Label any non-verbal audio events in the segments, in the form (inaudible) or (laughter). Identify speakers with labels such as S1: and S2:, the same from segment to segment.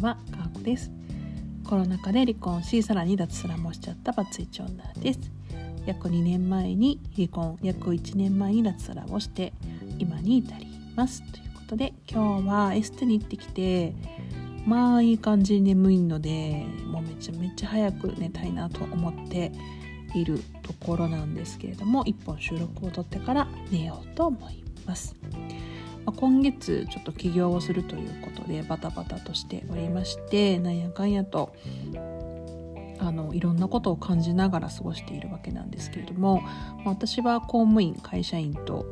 S1: は、かーこです。コロナ禍で離婚し、さらに脱サラもしちゃったバツイチ女です。約2年前に離婚、約1年前に脱サラをして、今に至ります。ということで、今日はエステに行ってきて、まあいい感じに眠いので、もうめちゃめちゃ早く寝たいなと思っているところなんですけれども、1本収録を撮ってから寝ようと思います。今月ちょっと起業をするということでバタバタとしておりましてなんやかんやとあのいろんなことを感じながら過ごしているわけなんですけれども、ま私は公務員会社員と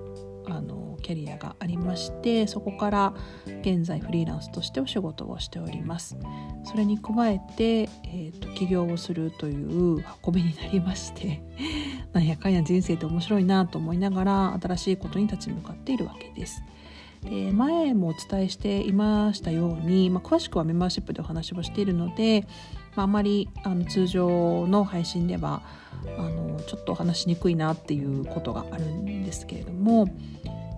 S1: あのキャリアがありましてそこから現在フリーランスとしてお仕事をしております。それに加えて、えー、と起業をするという運びになりまして (laughs) なんやかんや人生って面白いなと思いながら新しいことに立ち向かっているわけです。で前もお伝えしていましたように、まあ、詳しくはメンバーシップでお話をしているので、まあ、あまりあの通常の配信ではあのちょっとお話しにくいなっていうことがあるんですけれども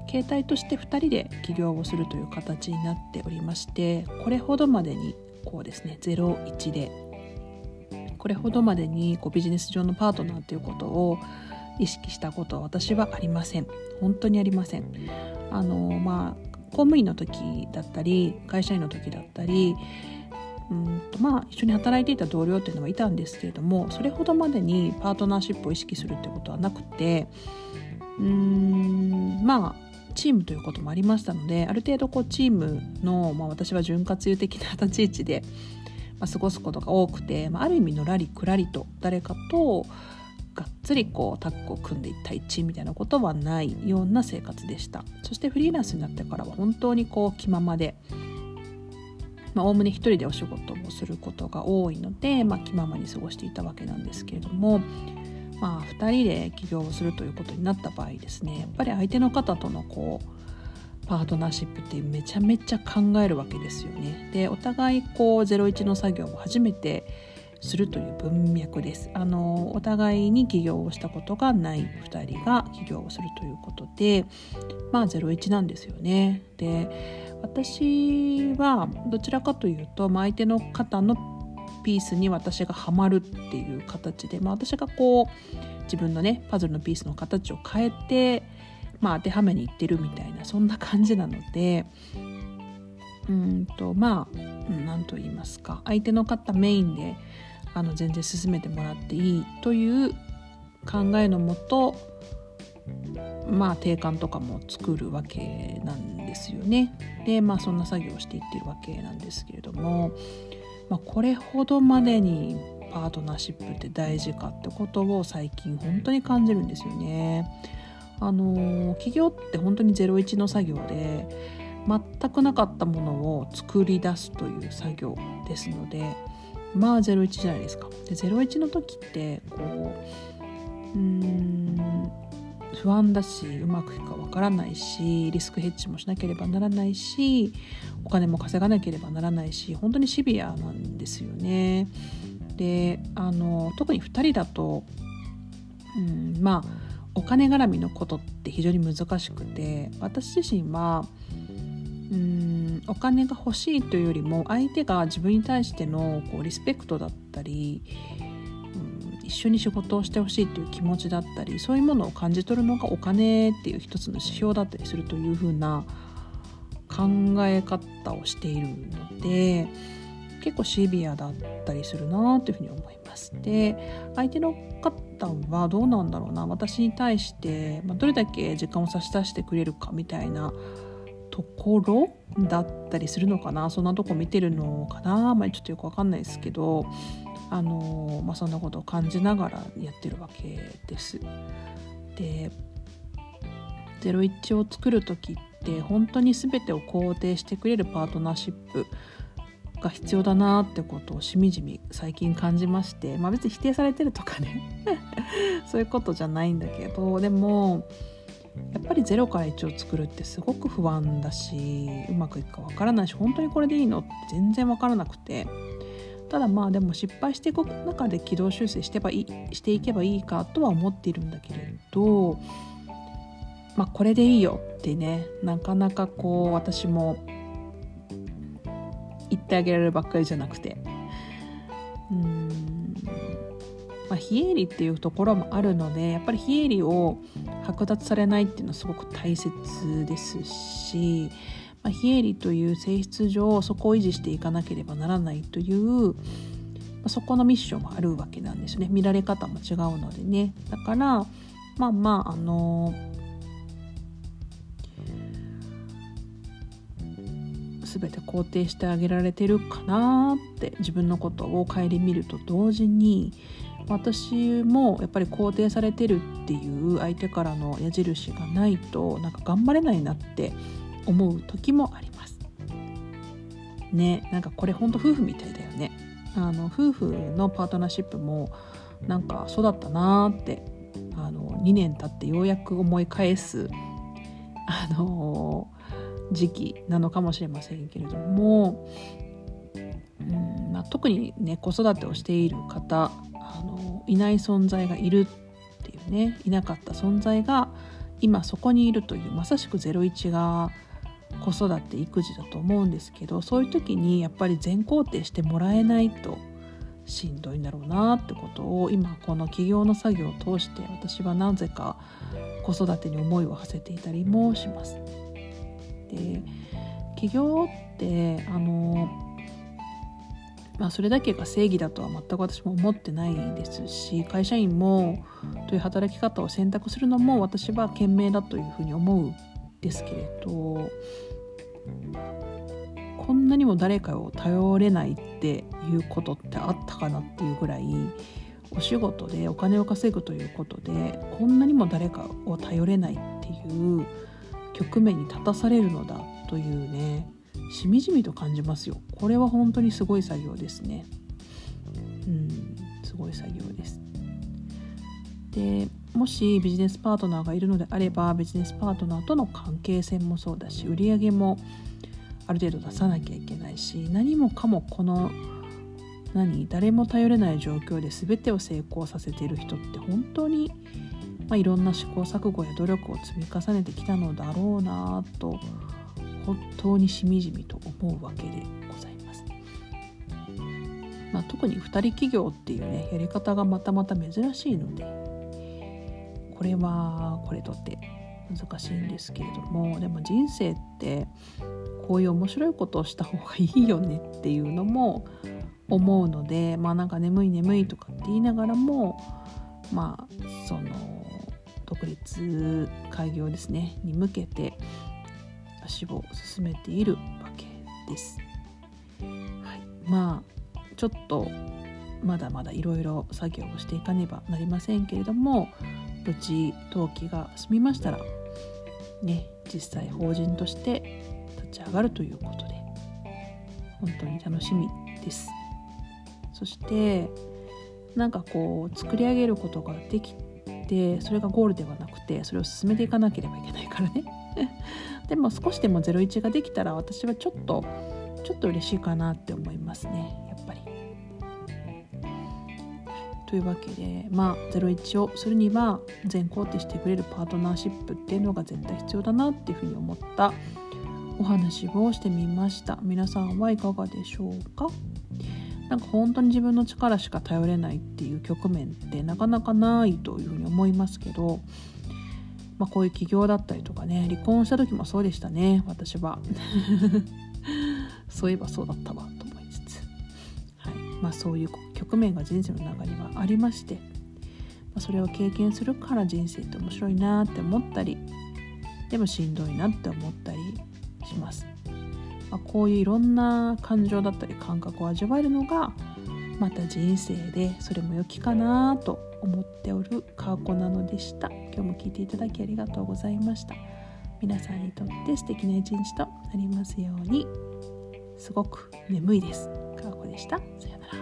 S1: 携帯として2人で起業をするという形になっておりましてこれほどまでにこうですね01でこれほどまでにこうビジネス上のパートナーということを意識したことは私はありません。本当にありません。あのまあ公務員の時だったり会社員の時だったりうんまあ一緒に働いていた同僚っていうのはいたんですけれどもそれほどまでにパートナーシップを意識するってことはなくてうんまあチームということもありましたのである程度こうチームの、まあ、私は潤滑油的な立ち位置で、まあ、過ごすことが多くて、まあ、ある意味のらりくらりと誰かとがっつりこうタッグを組んで1対1みたいなことはないような生活でしたそしてフリーランスになってからは本当にこう気ままで、おおむね一人でお仕事をすることが多いので、まあ、気ままに過ごしていたわけなんですけれども、まあ、2人で起業をするということになった場合ですねやっぱり相手の方とのこうパートナーシップってめちゃめちゃ考えるわけですよね。でお互いこう01の作業を初めてするという文脈ですあのお互いに起業をしたことがない2人が起業をするということでまあ01なんですよね。で私はどちらかというと、相手の方のピースに私がハマるっていう形で、まあ、私がこう自分のねパズルのピースの形を変えて、まあ、当てはめにいってるみたいなそんな感じなのでうんとまあ何と言いますか相手の方メインであの全然進めてもらっていいという考えのもとまあ定款とかも作るわけなんですよね。でまあそんな作業をしていってるわけなんですけれども、まあ、これほどまでにパートナーシップって大事かってことを最近本当に感じるんですよね。あの企業って本当に01の作業で全くなかったものを作り出すという作業ですのでまあ01じゃないですか。で01の時ってこううん不安だしうまくいくかわからないしリスクヘッジもしなければならないしお金も稼がなければならないし本当にシビアなんですよね。であの特に2人だと、うん、まあお金絡みのことって非常に難しくて私自身はうんお金が欲しいというよりも相手が自分に対してのこうリスペクトだったりうん一緒に仕事をしてほしいという気持ちだったりそういうものを感じ取るのがお金っていう一つの指標だったりするというふうな考え方をしているので結構シビアだったりするなというふうに思います。で相手の方はどうなんだろうな私に対して、まあ、どれだけ時間を差し出してくれるかみたいなところだったりするのかな？そんなとこ見てるのかな？あ、まあ、ちょっとよくわかんないですけどあのまあ、そんなことを感じながらやってるわけです。で01を作る時って本当に全てを肯定してくれるパートナーシップが必要だなってことをしみじみ最近感じまして、まあ、別に否定されてるとかね。(laughs) そういうことじゃないんだけどでもやっぱり0から1を作るってすごく不安だしうまくいくかわからないし本当にこれでいいのって全然わからなくて。ただまあでも失敗していく中で軌道修正してばいしていけばいいかとは思っているんだけれどまあこれでいいよってねなかなかこう私も言ってあげられるばっかりじゃなくて。うん。まあ、非営利っていうところもあるのでやっぱり非営利を剥奪されないっていうのはすごく大切ですし、まあ、非営利という性質上そこを維持していかなければならないという、まあ、そこのミッションもあるわけなんですね。見られ方も違うのでね。だからまあまああの全て肯定してあげられてるかなって自分のことを顧みると同時に私もやっぱり肯定されてるっていう相手からの矢印がないとなんか頑張れないなって思う時もあります。ねなんかこれほんと夫婦みたいだよね。あの夫婦のパートナーシップもなんかそうだったなーってあの2年経ってようやく思い返すあの時期なのかもしれませんけれども、うんまあ、特にね子育てをしている方あのいない存在がいるっていうねいなかった存在が今そこにいるというまさしく01が子育て育児だと思うんですけどそういう時にやっぱり全肯定してもらえないとしんどいんだろうなってことを今この起業の作業を通して私はなぜか子育てに思いを馳せていたりもします。で起業ってあのまあ、それだけが正義だとは全く私も思ってないですし会社員もという働き方を選択するのも私は賢明だというふうに思うんですけれどこんなにも誰かを頼れないっていうことってあったかなっていうぐらいお仕事でお金を稼ぐということでこんなにも誰かを頼れないっていう局面に立たされるのだというねしみじみと感じますよ。これは本当にすごい作業ですね。うんすごい作業です。でもしビジネスパートナーがいるのであればビジネスパートナーとの関係性もそうだし売り上げもある程度出さなきゃいけないし何もかもこの何誰も頼れない状況で全てを成功させている人って本当に、まあ、いろんな試行錯誤や努力を積み重ねてきたのだろうなと本当にしみじみと思うわけでございます。まあ、特に2人企業っていうねやり方がまたまた珍しいのでこれはこれとって難しいんですけれどもでも人生ってこういう面白いことをした方がいいよねっていうのも思うのでまあなんか眠い眠いとかって言いながらもまあその独立開業ですねに向けて足を進めているわけです。はい、まあちょっとまだまだいろいろ作業をしていかねばなりませんけれども無事登記が済みましたらね実際法人として立ち上がるということで本当に楽しみです。そしてなんかこう作り上げることができてそれがゴールではなくてそれを進めていかなければいけないからね。(laughs) でも少しでも01ができたら私はちょっとちょっと嬉しいかなって思いますね。やっぱり。というわけでまあ01をするには全肯定してくれるパートナーシップっていうのが絶対必要だなっていうふうに思ったお話をしてみました。皆さんはいかがでしょうか？なんか本当に自分の力しか頼れないっていう局面ってなかなかないというふうに思いますけどまあ、こういう起業だったりとかね離婚した時もそうでしたね私は。(laughs) そういえばそうだったわと思いつつ、はい。まあ、そういう局面が人生の中にはありまして、まあ、それを経験するから人生って面白いなって思ったりでもしんどいなって思ったりします、まあ、こういういろんな感情だったり感覚を味わえるのがまた人生でそれも良きかなと思っておる過去なのでした。今日も聞いていただきありがとうございました。皆さんにとって素敵な一日となりますように。すごく眠いです。カーコでした。さようなら。